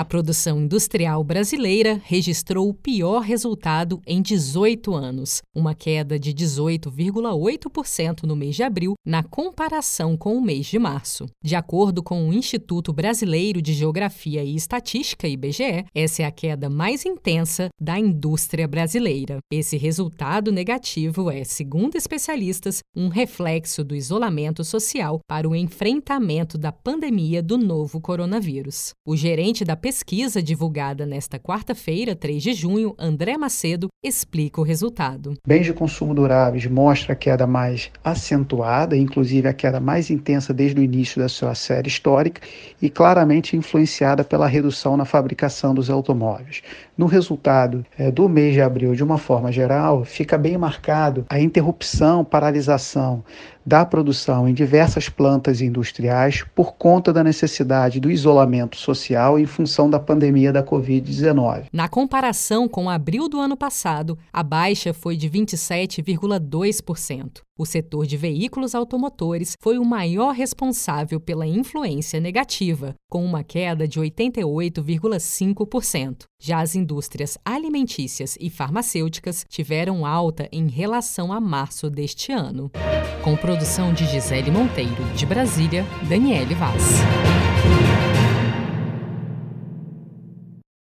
A produção industrial brasileira registrou o pior resultado em 18 anos, uma queda de 18,8% no mês de abril, na comparação com o mês de março. De acordo com o Instituto Brasileiro de Geografia e Estatística, IBGE, essa é a queda mais intensa da indústria brasileira. Esse resultado negativo é, segundo especialistas, um reflexo do isolamento social para o enfrentamento da pandemia do novo coronavírus. O gerente da pesquisa divulgada nesta quarta-feira, 3 de junho, André Macedo, explica o resultado. Bens de consumo duráveis mostra a queda mais acentuada, inclusive a queda mais intensa desde o início da sua série histórica e claramente influenciada pela redução na fabricação dos automóveis. No resultado é, do mês de abril, de uma forma geral, fica bem marcado a interrupção, paralisação da produção em diversas plantas industriais por conta da necessidade do isolamento social em função da pandemia da Covid-19. Na comparação com abril do ano passado, a baixa foi de 27,2%. O setor de veículos automotores foi o maior responsável pela influência negativa, com uma queda de 88,5%. Já as indústrias alimentícias e farmacêuticas tiveram alta em relação a março deste ano. Com produção de Gisele Monteiro, de Brasília, Daniele Vaz.